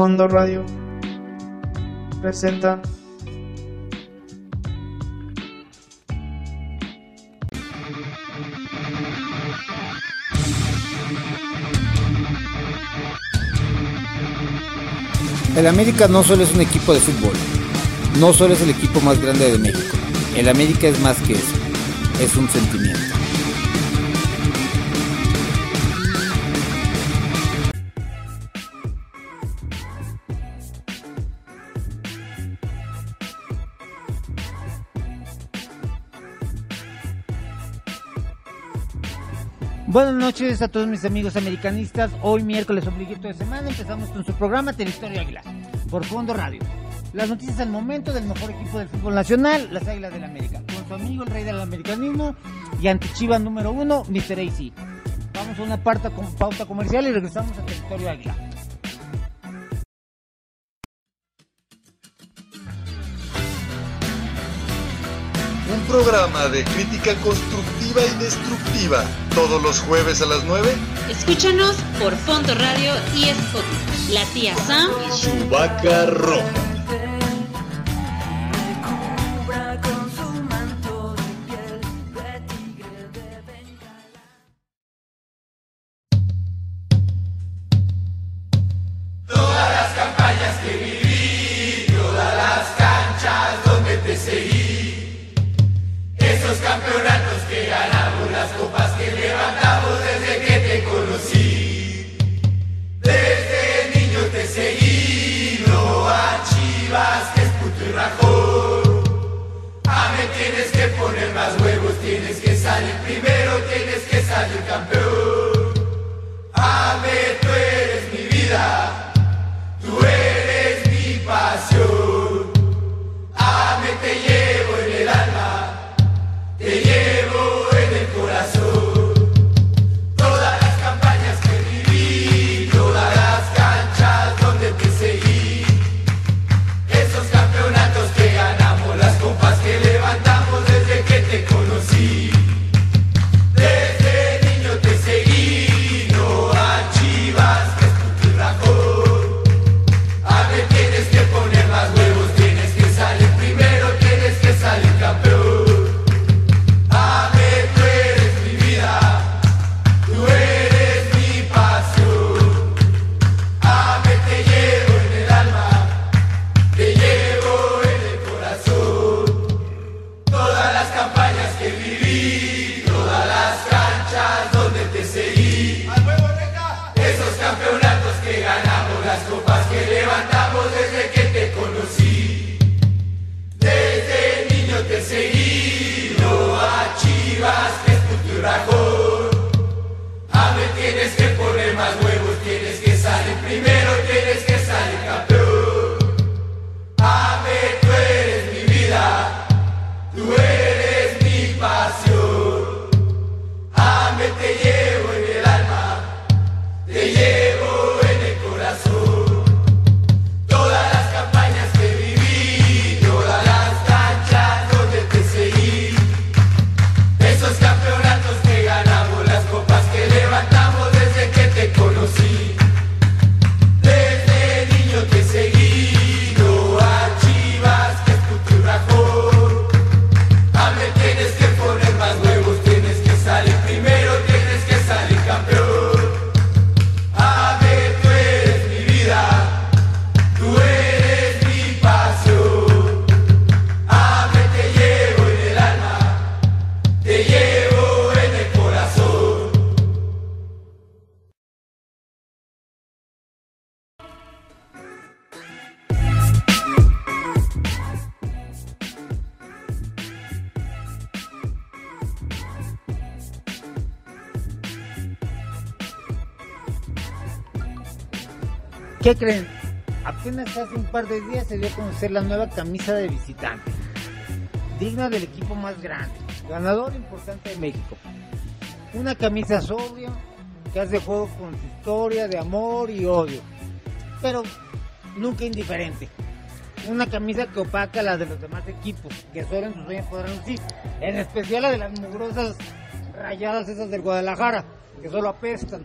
Fondo Radio presenta El América no solo es un equipo de fútbol, no solo es el equipo más grande de México. El América es más que eso, es un sentimiento. Buenas noches a todos mis amigos americanistas. Hoy miércoles obliguito de semana empezamos con su programa Territorio Águila por Fondo Radio. Las noticias al momento del mejor equipo del fútbol nacional, las Águilas del América, con su amigo el rey del americanismo y antichiva número uno, Mr. AC. Vamos a una pauta, pauta comercial y regresamos a Territorio Águila. Programa de crítica constructiva y destructiva, todos los jueves a las 9. Escúchanos por Fondo Radio y Spotify. La tía Sam y su vaca roja. Tú eres ¿Qué creen? Apenas hace un par de días se dio a conocer la nueva camisa de visitante, digna del equipo más grande, ganador importante de México. Una camisa sobria que hace juego con su historia de amor y odio, pero nunca indiferente. Una camisa que opaca la de los demás equipos, que solo en sus sueños podrán lucir, en especial la de las mugrosas rayadas esas del Guadalajara, que solo apestan.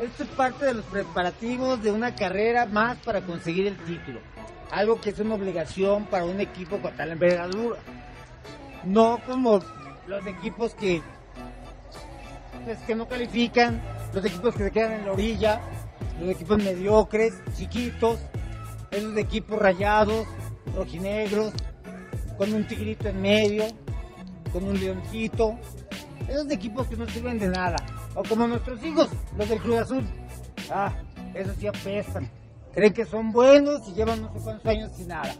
Esto es parte de los preparativos de una carrera más para conseguir el título. Algo que es una obligación para un equipo con tal envergadura. No como los equipos que, pues, que no califican, los equipos que se quedan en la orilla, los equipos mediocres, chiquitos, esos equipos rayados, rojinegros, con un tigrito en medio, con un leoncito, esos equipos que no sirven de nada. O como nuestros hijos, los del Cruz Azul. Ah, esos sí apestan. Creen que son buenos y llevan no sé cuántos años sin nada.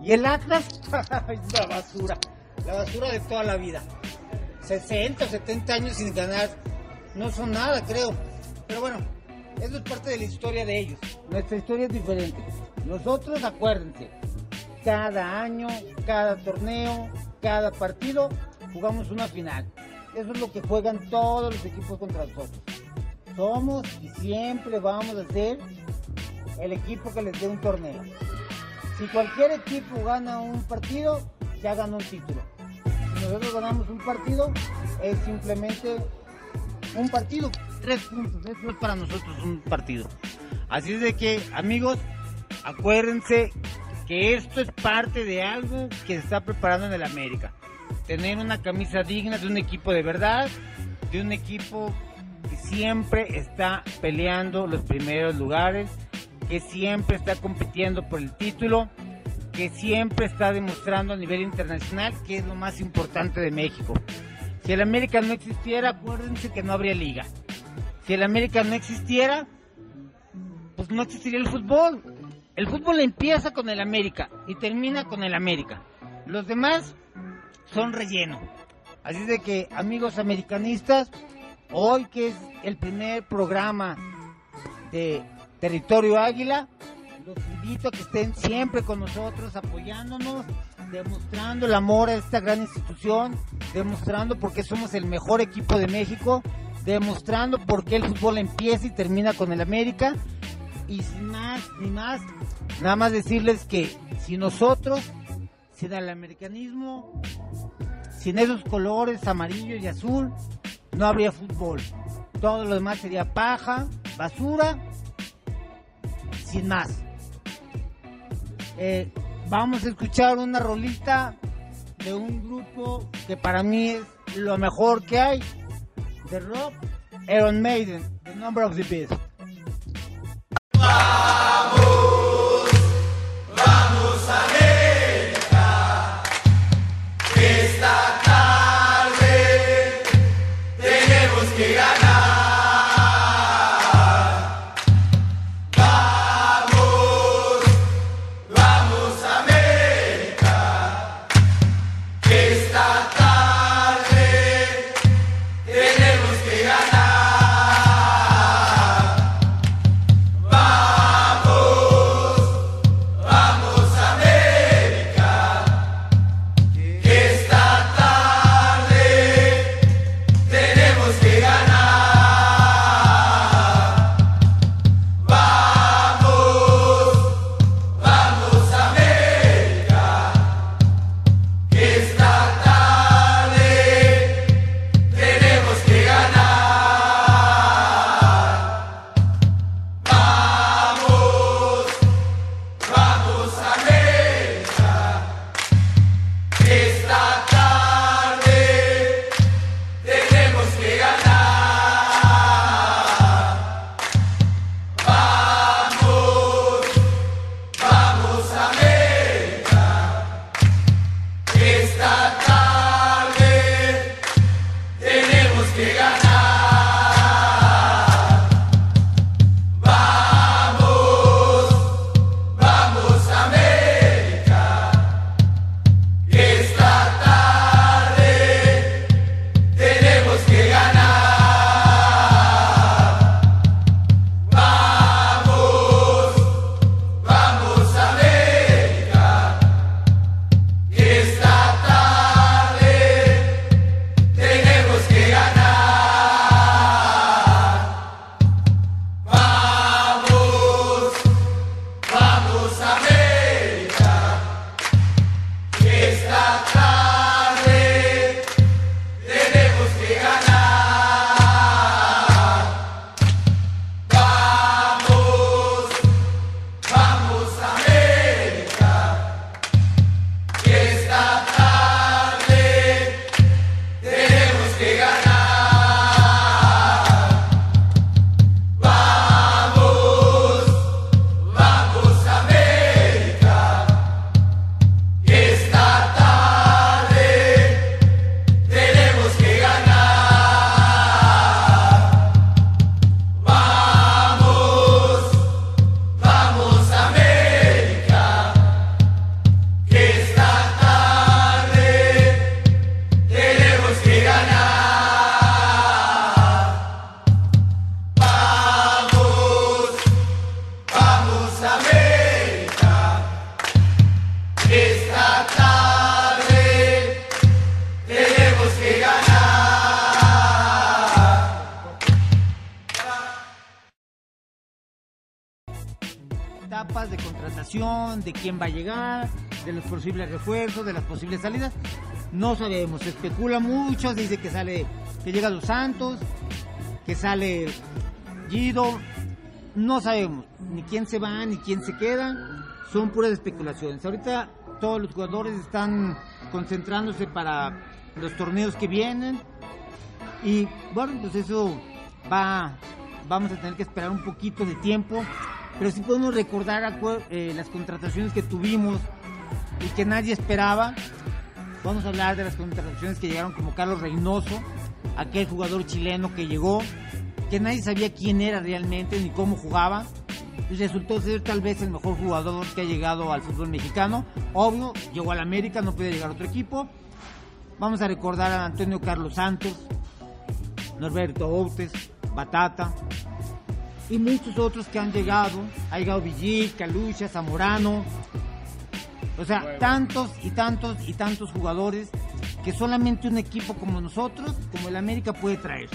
Y el Atlas, es la basura. La basura de toda la vida. 60, 70 años sin ganar. No son nada, creo. Pero bueno, eso es parte de la historia de ellos. Nuestra historia es diferente. Nosotros, acuérdense, cada año, cada torneo, cada partido, jugamos una final. Eso es lo que juegan todos los equipos contra nosotros. Somos y siempre vamos a ser el equipo que les dé un torneo. Si cualquier equipo gana un partido, ya ganó un título. Si nosotros ganamos un partido, es simplemente un partido. Tres puntos. Eso es para nosotros un partido. Así es de que, amigos, acuérdense que esto es parte de algo que se está preparando en el América. Tener una camisa digna de un equipo de verdad, de un equipo que siempre está peleando los primeros lugares, que siempre está compitiendo por el título, que siempre está demostrando a nivel internacional que es lo más importante de México. Si el América no existiera, acuérdense que no habría liga. Si el América no existiera, pues no existiría el fútbol. El fútbol empieza con el América y termina con el América. Los demás son relleno. Así de que, amigos americanistas, hoy que es el primer programa de Territorio Águila, los invito a que estén siempre con nosotros, apoyándonos, demostrando el amor a esta gran institución, demostrando por qué somos el mejor equipo de México, demostrando por qué el fútbol empieza y termina con el América. Y sin más ni más, nada más decirles que si nosotros, sin el americanismo, sin esos colores amarillo y azul, no habría fútbol. Todo lo demás sería paja, basura, sin más. Eh, vamos a escuchar una rolita de un grupo que para mí es lo mejor que hay, de rock, Iron Maiden, The Number of the Beast. Esta de quién va a llegar, de los posibles refuerzos, de las posibles salidas. No sabemos, se especula mucho, dice que sale, que llega Los Santos, que sale Guido, no sabemos ni quién se va ni quién se queda, son puras especulaciones. Ahorita todos los jugadores están concentrándose para los torneos que vienen y bueno, pues eso va, vamos a tener que esperar un poquito de tiempo, pero sí podemos recordar eh, las contrataciones que tuvimos y que nadie esperaba. Vamos a hablar de las contrataciones que llegaron como Carlos Reynoso, aquel jugador chileno que llegó, que nadie sabía quién era realmente ni cómo jugaba. Y resultó ser tal vez el mejor jugador que ha llegado al fútbol mexicano. Obvio, llegó al América, no puede llegar a otro equipo. Vamos a recordar a Antonio Carlos Santos, Norberto Outes, Batata y muchos otros que han llegado. Ha llegado Villic, Calucha, Zamorano. O sea, tantos y tantos y tantos jugadores que solamente un equipo como nosotros, como el América, puede traer.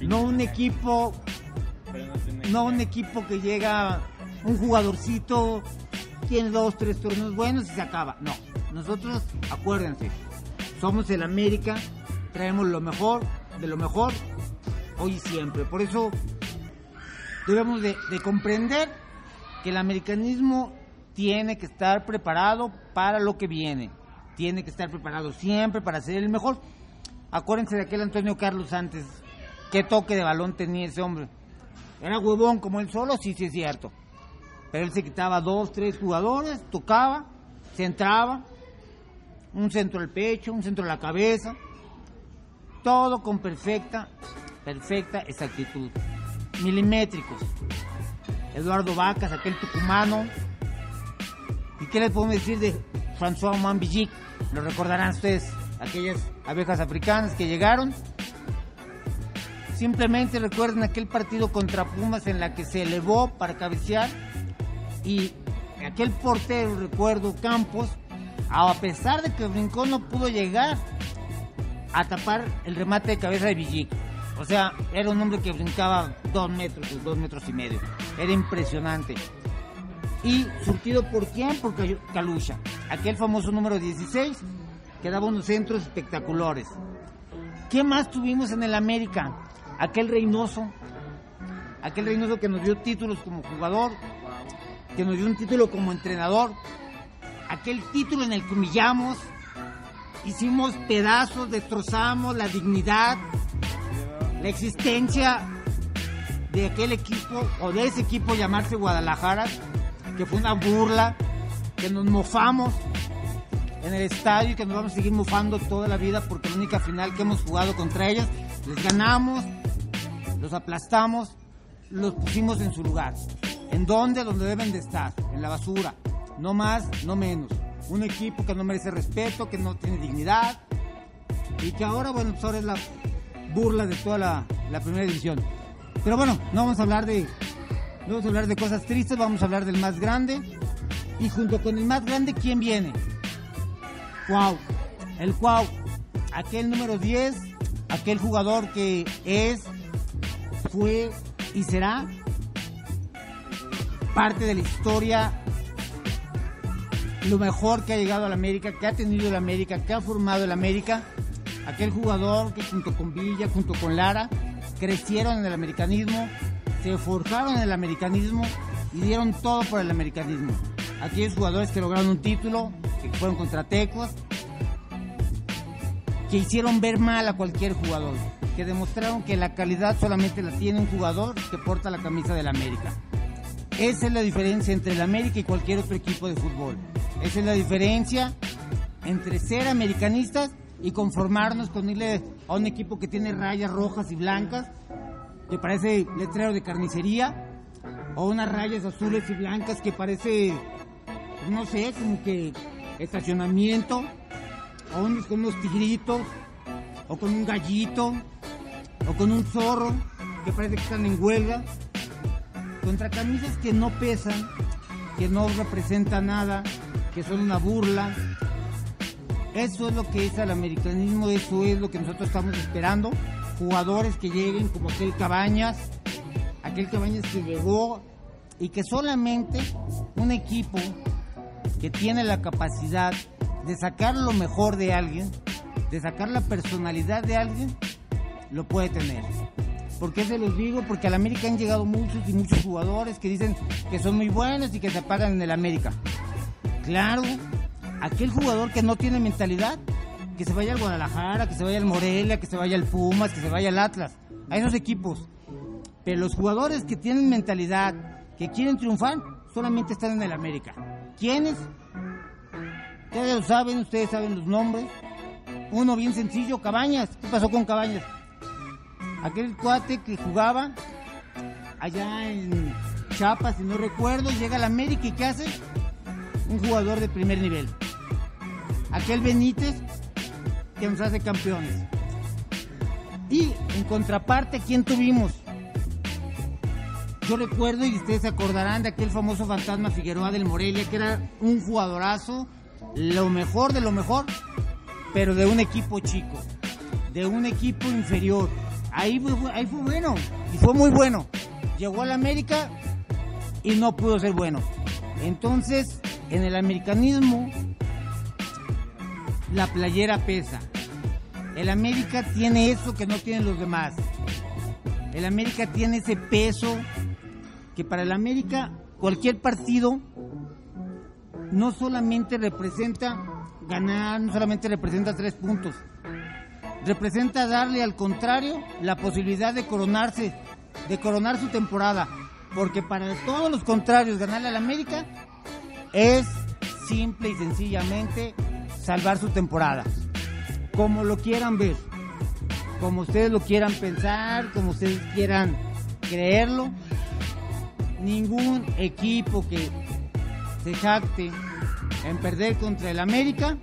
No un equipo, no un equipo que llega un jugadorcito, tiene dos, tres torneos buenos y se acaba. No, nosotros, acuérdense, somos el América, traemos lo mejor de lo mejor hoy y siempre. Por eso debemos de, de comprender que el americanismo tiene que estar preparado para lo que viene. Tiene que estar preparado siempre para ser el mejor. Acuérdense de aquel Antonio Carlos antes. ¿Qué toque de balón tenía ese hombre? ¿Era huevón como él solo? Sí, sí es cierto. Pero él se quitaba dos, tres jugadores, tocaba, centraba, un centro al pecho, un centro a la cabeza. Todo con perfecta, perfecta exactitud. Milimétricos. Eduardo Vacas, aquel tucumano. ¿Y qué les podemos decir de François Mambillic? Lo recordarán ustedes, aquellas abejas africanas que llegaron. Simplemente recuerden aquel partido contra Pumas en la que se elevó para cabecear y aquel portero, recuerdo, Campos, a pesar de que brincó no pudo llegar a tapar el remate de cabeza de Villic. O sea, era un hombre que brincaba dos metros, dos metros y medio. Era impresionante. Y surtido por quién? Por Calucha. Aquel famoso número 16 que daba unos centros espectaculares. ¿Qué más tuvimos en el América? Aquel Reynoso. Aquel Reynoso que nos dio títulos como jugador, que nos dio un título como entrenador. Aquel título en el que humillamos, hicimos pedazos, destrozamos la dignidad, la existencia de aquel equipo o de ese equipo llamarse Guadalajara, que fue una burla, que nos mofamos en el estadio y que nos vamos a seguir mofando toda la vida porque la única final que hemos jugado contra ellas, les ganamos, los aplastamos, los pusimos en su lugar. ¿En dónde? Donde deben de estar, en la basura. No más, no menos. Un equipo que no merece respeto, que no tiene dignidad y que ahora, bueno, pues ahora es la burla de toda la, la primera división. Pero bueno, no vamos a hablar de no vamos a hablar de cosas tristes, vamos a hablar del más grande. Y junto con el más grande, ¿quién viene? Cuau. El Cuau. Aquel número 10, aquel jugador que es, fue y será parte de la historia, lo mejor que ha llegado a la América, que ha tenido el América, que ha formado el América. Aquel jugador que junto con Villa, junto con Lara, crecieron en el americanismo, se forjaron en el americanismo y dieron todo por el americanismo. Aquellos jugadores que lograron un título, que fueron contra Tecos, que hicieron ver mal a cualquier jugador, que demostraron que la calidad solamente la tiene un jugador que porta la camisa del América. Esa es la diferencia entre el América y cualquier otro equipo de fútbol. Esa es la diferencia entre ser americanistas y conformarnos con irle a un equipo que tiene rayas rojas y blancas, que parece letrero de carnicería, o unas rayas azules y blancas que parece, no sé, como que estacionamiento, o unos con unos tigritos, o con un gallito, o con un zorro, que parece que están en huelga, contra camisas que no pesan, que no representan nada, que son una burla. Eso es lo que es el americanismo, eso es lo que nosotros estamos esperando. Jugadores que lleguen como aquel Cabañas, aquel Cabañas que llegó y que solamente un equipo que tiene la capacidad de sacar lo mejor de alguien, de sacar la personalidad de alguien, lo puede tener. ¿Por qué se los digo? Porque al América han llegado muchos y muchos jugadores que dicen que son muy buenos y que se pagan en el América. Claro, aquel jugador que no tiene mentalidad, que se vaya al Guadalajara, que se vaya al Morelia, que se vaya al Pumas, que se vaya al Atlas, a esos equipos. Pero los jugadores que tienen mentalidad, que quieren triunfar, solamente están en el América. ¿Quiénes? Ustedes lo saben, ustedes saben los nombres. Uno bien sencillo, Cabañas. ¿Qué pasó con Cabañas? Aquel cuate que jugaba allá en Chiapas, si no recuerdo, llega al América y ¿qué hace? Un jugador de primer nivel. Aquel Benítez que nos hace campeones. Y en contraparte, ¿quién tuvimos? Yo recuerdo, y ustedes se acordarán de aquel famoso fantasma Figueroa del Morelia, que era un jugadorazo, lo mejor de lo mejor, pero de un equipo chico, de un equipo inferior. Ahí fue, ahí fue bueno, y fue muy bueno. Llegó al América y no pudo ser bueno. Entonces, en el americanismo, la playera pesa. El América tiene eso que no tienen los demás. El América tiene ese peso que para el América cualquier partido no solamente representa ganar, no solamente representa tres puntos, representa darle al contrario la posibilidad de coronarse, de coronar su temporada, porque para todos los contrarios ganarle al América es simple y sencillamente salvar su temporada, como lo quieran ver, como ustedes lo quieran pensar, como ustedes quieran creerlo, ningún equipo que se jacte en perder contra el América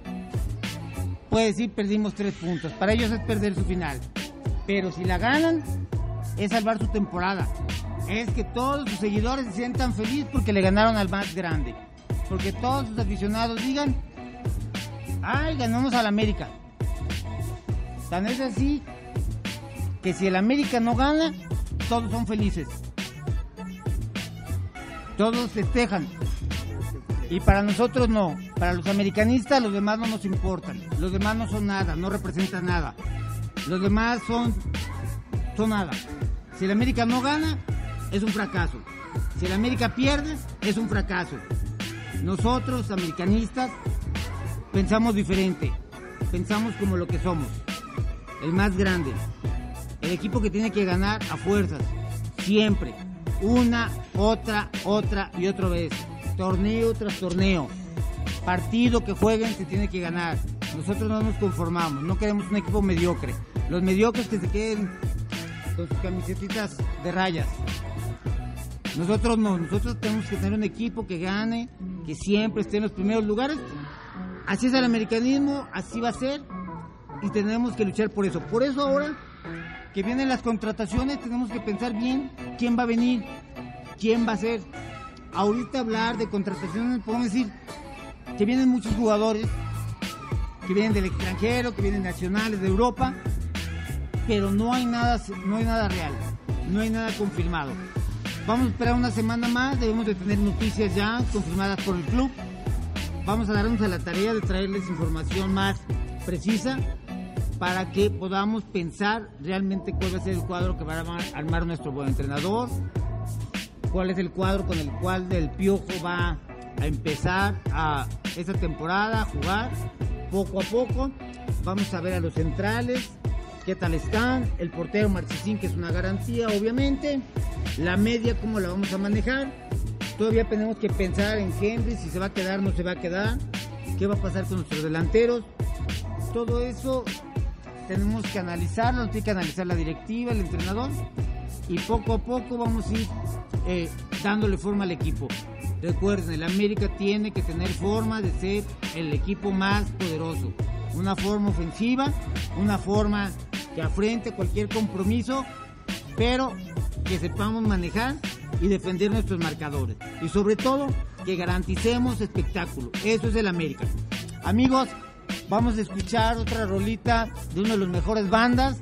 puede decir perdimos tres puntos. Para ellos es perder su final. Pero si la ganan, es salvar su temporada. Es que todos sus seguidores se sientan felices porque le ganaron al más grande. Porque todos sus aficionados digan, ay, ganamos al América. Tan es así que si el América no gana, todos son felices. Todos festejan. Y para nosotros no. Para los americanistas los demás no nos importan. Los demás no son nada, no representan nada. Los demás son, son nada. Si el América no gana, es un fracaso. Si el América pierde, es un fracaso. Nosotros, americanistas, pensamos diferente. Pensamos como lo que somos. El más grande. El equipo que tiene que ganar a fuerzas. Siempre. Una, otra, otra y otra vez. Torneo tras torneo. Partido que jueguen se tiene que ganar. Nosotros no nos conformamos. No queremos un equipo mediocre. Los mediocres que se queden con sus camisetitas de rayas. Nosotros no, nosotros tenemos que tener un equipo que gane, que siempre esté en los primeros lugares. Así es el americanismo, así va a ser y tenemos que luchar por eso. Por eso ahora que vienen las contrataciones tenemos que pensar bien quién va a venir, quién va a ser. Ahorita hablar de contrataciones podemos decir que vienen muchos jugadores, que vienen del extranjero, que vienen nacionales de Europa, pero no hay nada, no hay nada real, no hay nada confirmado. Vamos a esperar una semana más, debemos de tener noticias ya confirmadas por el club. Vamos a darnos a la tarea de traerles información más precisa para que podamos pensar realmente cuál va a ser el cuadro que va a armar nuestro buen entrenador, cuál es el cuadro con el cual del Piojo va a empezar a esta temporada a jugar poco a poco. Vamos a ver a los centrales, qué tal están, el portero Marchesín, que es una garantía, obviamente, la media, cómo la vamos a manejar. Todavía tenemos que pensar en Henry, si se va a quedar, no se va a quedar, qué va a pasar con nuestros delanteros. Todo eso tenemos que analizarlo, tiene que analizar la directiva, el entrenador, y poco a poco vamos a ir eh, dándole forma al equipo. Recuerden, el América tiene que tener forma de ser el equipo más poderoso. Una forma ofensiva, una forma que afrente cualquier compromiso, pero que sepamos manejar y defender nuestros marcadores. Y sobre todo, que garanticemos espectáculo. Eso es el América. Amigos, vamos a escuchar otra rolita de una de las mejores bandas.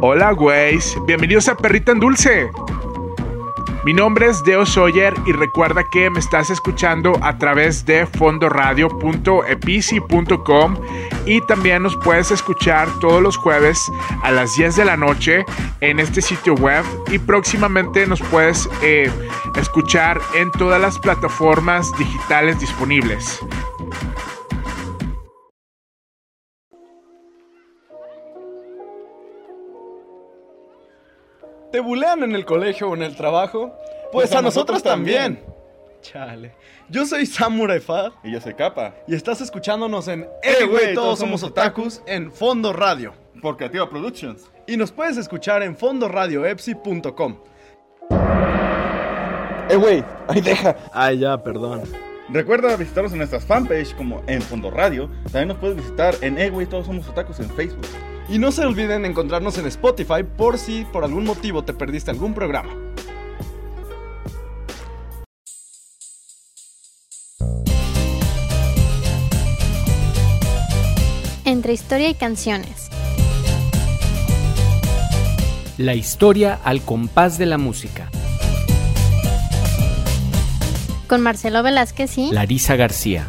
Hola, güeyes. Bienvenidos a Perrita en Dulce. Mi nombre es Deo Sawyer y recuerda que me estás escuchando a través de fondoradio.epici.com y también nos puedes escuchar todos los jueves a las 10 de la noche en este sitio web y próximamente nos puedes eh, escuchar en todas las plataformas digitales disponibles. ¿Te bulean en el colegio o en el trabajo? Pues, a, nosotros, también. Chale. Yo soy Samurai Fad Y yo soy Capa. y estás escuchándonos en Eh, güey, todos somos otakus en Fondo Radio. Por Creativa Productions. Y nos puedes escuchar en fondoradioepsi.com. Eh, güey, ahí deja. Ay, ya, perdón. Recuerda visitarnos en nuestras fanpage como en Fondo Radio. También nos puedes visitar en Eh, güey, todos somos otakus en Facebook. Y no se olviden encontrarnos en Spotify por si por algún motivo te perdiste algún programa. Entre historia y canciones. La historia al compás de la música. Con Marcelo Velázquez y Larisa García.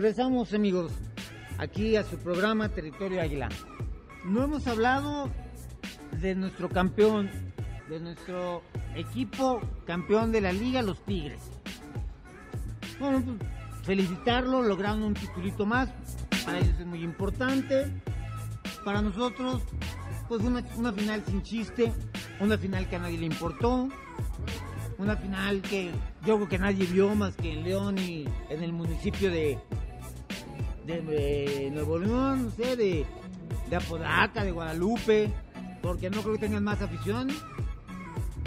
Regresamos amigos aquí a su programa Territorio Águila. No hemos hablado de nuestro campeón, de nuestro equipo campeón de la liga, los Tigres. Bueno, pues felicitarlo, lograron un titulito más. Para ellos es muy importante. Para nosotros, pues una, una final sin chiste. Una final que a nadie le importó. Una final que yo creo que nadie vio más que en León y en el municipio de, de, Nuevo León, no sé, de, de Apodaca, de Guadalupe, porque no creo que tengan más afición.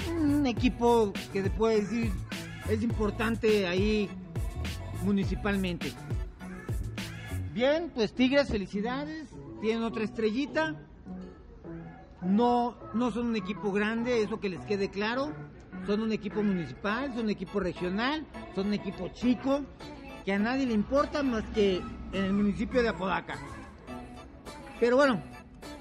Un equipo que se puede decir es importante ahí municipalmente. Bien, pues Tigres, felicidades. Tienen otra estrellita. No, no son un equipo grande, eso que les quede claro. Son un equipo municipal, son un equipo regional, son un equipo chico, que a nadie le importa más que en el municipio de Apodaca. Pero bueno,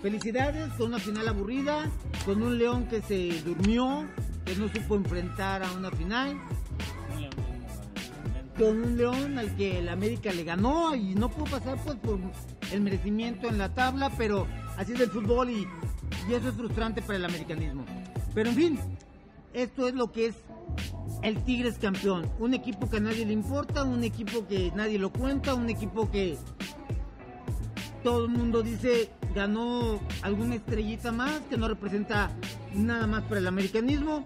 felicidades con una final aburrida, con un León que se durmió, que no supo enfrentar a una final, con un León al que el América le ganó y no pudo pasar pues por el merecimiento en la tabla, pero así es el fútbol y, y eso es frustrante para el americanismo. Pero en fin, esto es lo que es el Tigres campeón. Un equipo que a nadie le importa, un equipo que nadie lo cuenta, un equipo que todo el mundo dice ganó alguna estrellita más, que no representa nada más para el americanismo.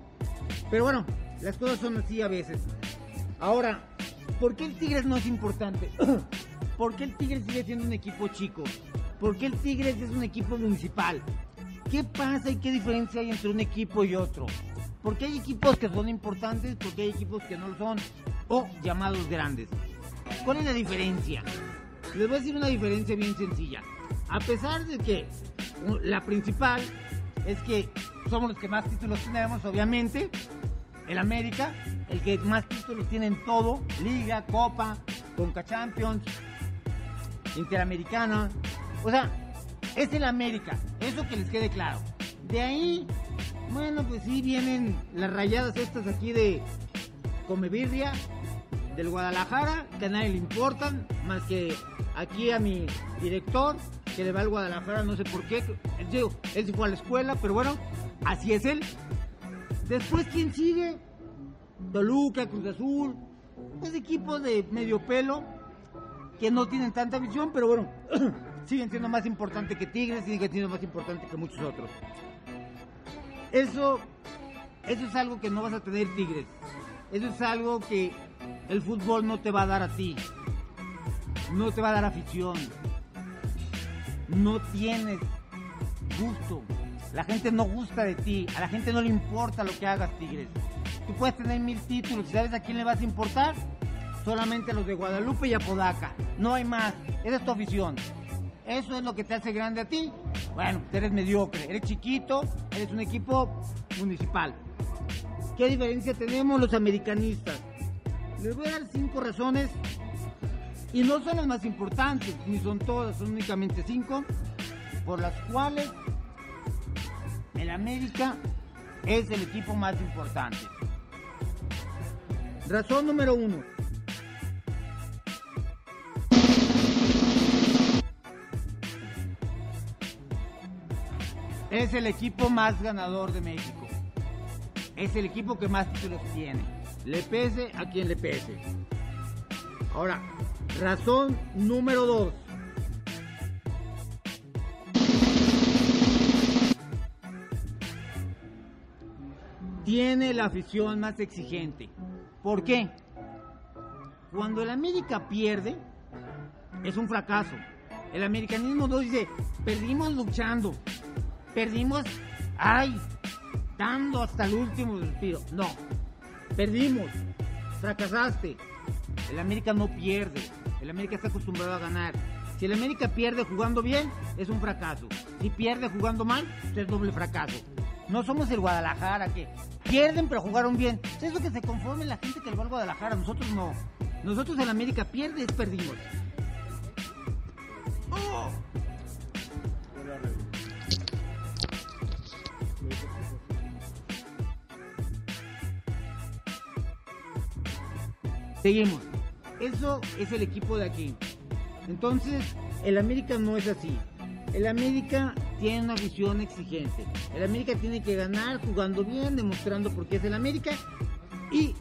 Pero bueno, las cosas son así a veces. Ahora, ¿por qué el Tigres no es importante? ¿Por qué el Tigres sigue siendo un equipo chico? ¿Por qué el Tigres es un equipo municipal? ¿Qué pasa y qué diferencia hay entre un equipo y otro? Porque hay equipos que son importantes, porque hay equipos que no lo son, o llamados grandes. ¿Cuál es la diferencia? Les voy a decir una diferencia bien sencilla. A pesar de que la principal es que somos los que más títulos tenemos, obviamente, el América, el que más títulos tiene en todo, Liga, Copa, Conca Champions, Interamericana. O sea, es el América, eso que les quede claro. De ahí, bueno, pues sí vienen las rayadas estas aquí de Comebirria, del Guadalajara, que a nadie le importan, más que aquí a mi director, que le va al Guadalajara, no sé por qué. Digo, él se fue a la escuela, pero bueno, así es él. Después, ¿quién sigue? Toluca, Cruz Azul, pues equipos de medio pelo que no tienen tanta visión, pero bueno, siguen siendo más importantes que Tigres, siguen siendo más importantes que muchos otros. Eso, eso es algo que no vas a tener Tigres. Eso es algo que el fútbol no te va a dar a ti. No te va a dar afición. No tienes gusto. La gente no gusta de ti. A la gente no le importa lo que hagas, Tigres. Tú puedes tener mil títulos. ¿Sabes a quién le vas a importar? Solamente a los de Guadalupe y Apodaca. No hay más. Esa es tu afición. Eso es lo que te hace grande a ti. Bueno, eres mediocre. Eres chiquito. Eres un equipo municipal. ¿Qué diferencia tenemos los americanistas? Les voy a dar cinco razones. Y no son las más importantes, ni son todas, son únicamente cinco, por las cuales el América es el equipo más importante. Razón número uno. Es el equipo más ganador de México. Es el equipo que más títulos tiene. Le pese a quien le pese. Ahora, razón número dos. Tiene la afición más exigente. ¿Por qué? Cuando el América pierde, es un fracaso. El americanismo no dice, perdimos luchando, perdimos, ay, dando hasta el último respiro. No, perdimos, fracasaste. El América no pierde, el América está acostumbrado a ganar. Si el América pierde jugando bien, es un fracaso. Si pierde jugando mal, es doble fracaso. No somos el Guadalajara que pierden pero jugaron bien. Es lo que se conforme la gente que le va al Guadalajara, nosotros no. Nosotros el América pierde es perdimos. ¡Oh! Seguimos. Eso es el equipo de aquí. Entonces, el América no es así. El América tiene una visión exigente. El América tiene que ganar jugando bien, demostrando por qué es el América y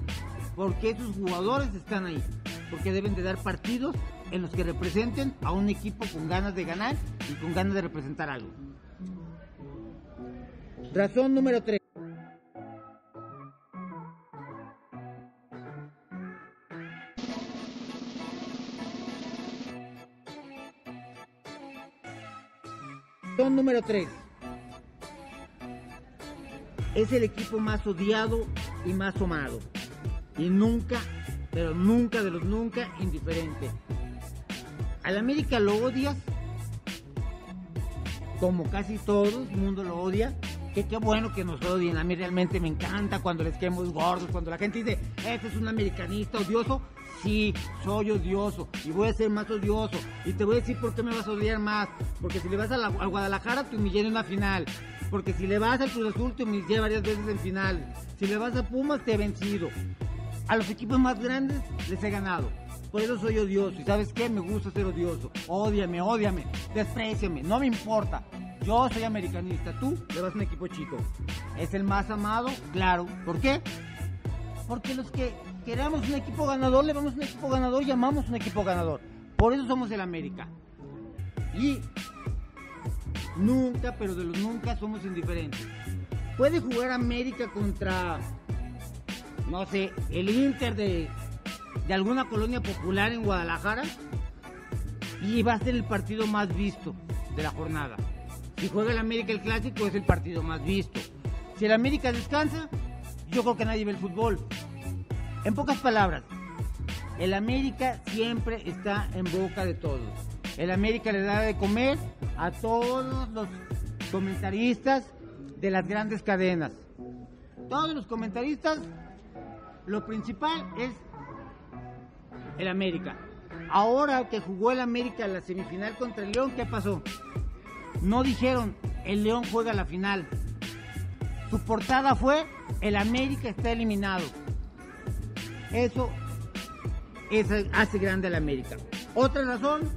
por qué sus jugadores están ahí. porque deben de dar partidos en los que representen a un equipo con ganas de ganar y con ganas de representar algo. Razón número 3. Razón número 3. Es el equipo más odiado y más amado. Y nunca, pero nunca de los nunca, indiferente. Al América lo odias, como casi todo el mundo lo odia. Que qué bueno que nos odien. A mí realmente me encanta cuando les quedamos gordos, cuando la gente dice, este es un americanista odioso. Sí, soy odioso y voy a ser más odioso. Y te voy a decir por qué me vas a odiar más. Porque si le vas a, la- al Guadalajara, te humillé en una final. Porque si le vas al Cruz Azul, te humillé varias veces en final. Si le vas a Pumas, te he vencido. A los equipos más grandes les he ganado. Por eso soy odioso. ¿Y sabes qué? Me gusta ser odioso. Ódiame, ódiame, despreciame, no me importa. Yo soy americanista, tú le vas a un equipo chico. ¿Es el más amado? Claro. ¿Por qué? Porque los que queramos un equipo ganador, le vamos a un equipo ganador y amamos un equipo ganador. Por eso somos el América. Y nunca, pero de los nunca somos indiferentes. Puede jugar América contra, no sé, el Inter de, de alguna colonia popular en Guadalajara y va a ser el partido más visto de la jornada. Si juega el América el clásico es el partido más visto. Si el América descansa, yo creo que nadie ve el fútbol. En pocas palabras, el América siempre está en boca de todos. El América le da de comer a todos los comentaristas de las grandes cadenas. Todos los comentaristas, lo principal es el América. Ahora que jugó el América la semifinal contra el León, ¿qué pasó? No dijeron, el León juega la final. Su portada fue, el América está eliminado. Eso, eso hace grande al América. Otra razón,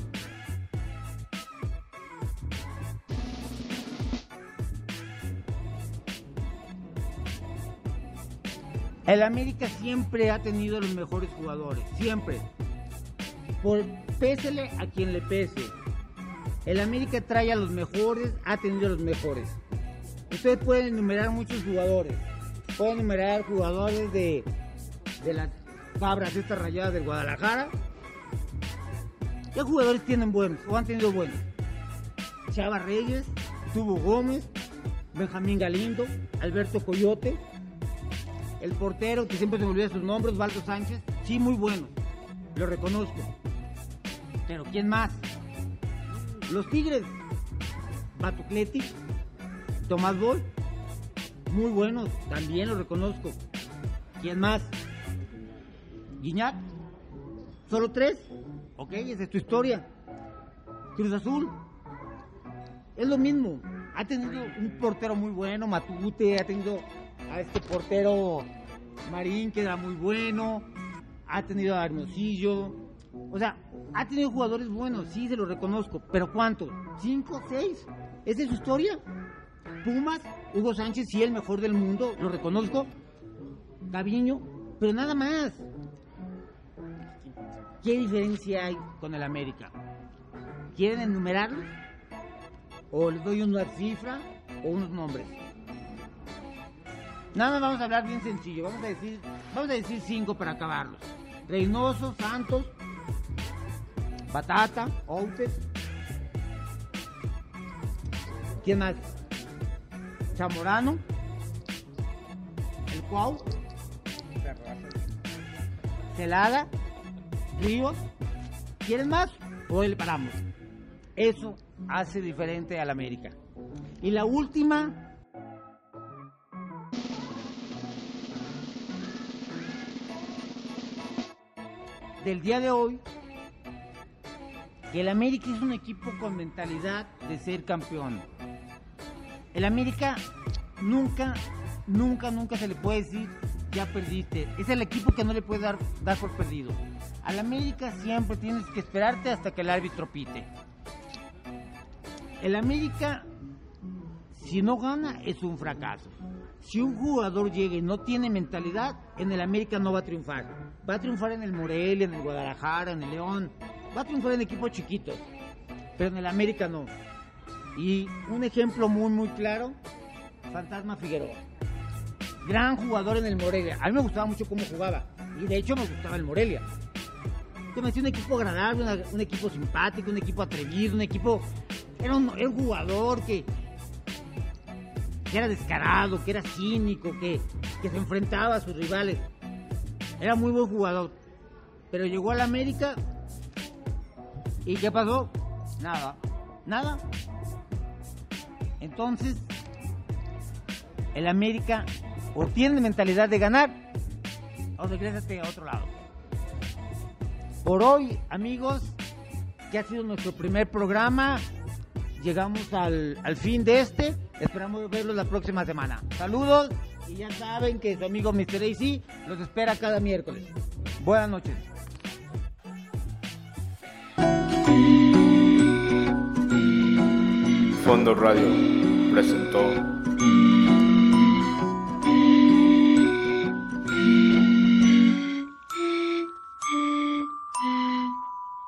el América siempre ha tenido los mejores jugadores, siempre. Por pésele a quien le pese. El América trae a los mejores, ha tenido los mejores. Ustedes pueden enumerar muchos jugadores. Pueden enumerar jugadores de, de las cabras estas rayadas del Guadalajara. ¿Qué jugadores tienen buenos o han tenido buenos? Chava Reyes, Tubo Gómez, Benjamín Galindo, Alberto Coyote, el portero, que siempre se me olvida sus nombres, Valdo Sánchez. Sí, muy bueno, lo reconozco. Pero ¿quién más? Los Tigres, Batucleti, Tomás Boy, muy buenos, también lo reconozco. ¿Quién más? Guiñac, solo tres. Ok, esa es tu historia. Cruz Azul, es lo mismo. Ha tenido un portero muy bueno, Matute, ha tenido a este portero Marín, que era muy bueno, ha tenido a Hermosillo. O sea, ha tenido jugadores buenos, sí, se lo reconozco. ¿Pero cuántos? ¿Cinco? ¿Seis? ¿Esa es su historia? Pumas, Hugo Sánchez, sí, el mejor del mundo, lo reconozco. Gaviño, pero nada más. ¿Qué diferencia hay con el América? ¿Quieren enumerarlos? ¿O les doy una cifra o unos nombres? Nada más vamos a hablar bien sencillo. Vamos a decir, vamos a decir cinco para acabarlos. Reynoso, Santos, Batata, Outes. ¿Quién más? Chamorano, el Cuau, Celada, Ríos. ¿Quieren más? Hoy le paramos. Eso hace diferente al América. Y la última, del día de hoy, que el América es un equipo con mentalidad de ser campeón. El América nunca, nunca, nunca se le puede decir ya perdiste. Es el equipo que no le puede dar, dar por perdido. Al América siempre tienes que esperarte hasta que el árbitro pite. El América Si no gana, es un fracaso. Si un jugador llega y no tiene mentalidad, en el América no va a triunfar. Va a triunfar en el Morelia, en el Guadalajara, en el León. Va a triunfar en equipos chiquitos. Pero en el América no. Y un ejemplo muy, muy claro, Fantasma Figueroa. Gran jugador en el Morelia. A mí me gustaba mucho cómo jugaba. Y de hecho me gustaba el Morelia. Se me hacía un equipo agradable, un equipo simpático, un equipo atrevido, un equipo... Era un, era un jugador que, que era descarado, que era cínico, que, que se enfrentaba a sus rivales. Era muy buen jugador. Pero llegó a la América y ¿qué pasó? Nada, nada. Entonces, el América o tiene mentalidad de ganar o regrésate a otro lado. Por hoy, amigos, que ha sido nuestro primer programa, llegamos al, al fin de este. Esperamos verlos la próxima semana. Saludos y ya saben que su amigo Mr. AC los espera cada miércoles. Buenas noches. Fondo Radio presentó